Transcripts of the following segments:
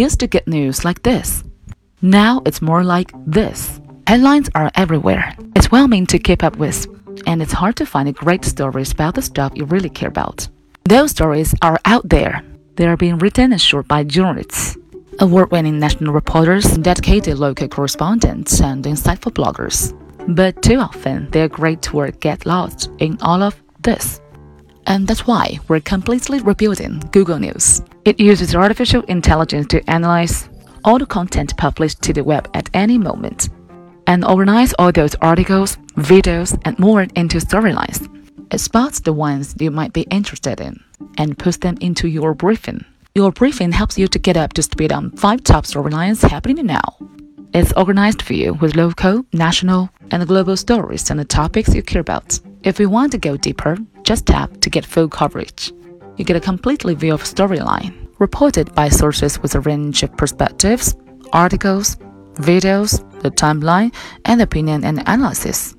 used to get news like this. Now it's more like this. Headlines are everywhere. It's well meant to keep up with, and it's hard to find great stories about the stuff you really care about. Those stories are out there. They are being written and shared by journalists, award winning national reporters, dedicated local correspondents, and insightful bloggers. But too often, their great work gets lost in all of this. And that's why we're completely rebuilding Google News. It uses artificial intelligence to analyze all the content published to the web at any moment and organize all those articles, videos, and more into storylines. It spots the ones you might be interested in and puts them into your briefing. Your briefing helps you to get up to speed on five top storylines happening now. It's organized for you with local, national, and global stories and the topics you care about. If you want to go deeper, just tap to get full coverage. You get a completely view of storyline, reported by sources with a range of perspectives, articles, videos, the timeline, and opinion and analysis.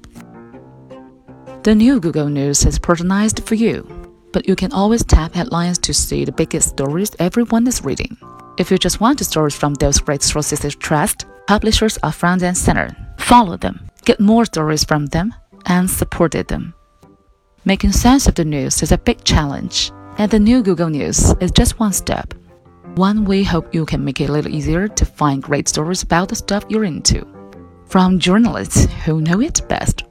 The new Google News is personalized for you, but you can always tap headlines to see the biggest stories everyone is reading. If you just want the stories from those great sources you trust, publishers are front and center. Follow them, get more stories from them, and support them. Making sense of the news is a big challenge, and the new Google News is just one step. One we hope you can make it a little easier to find great stories about the stuff you're into. From journalists who know it best.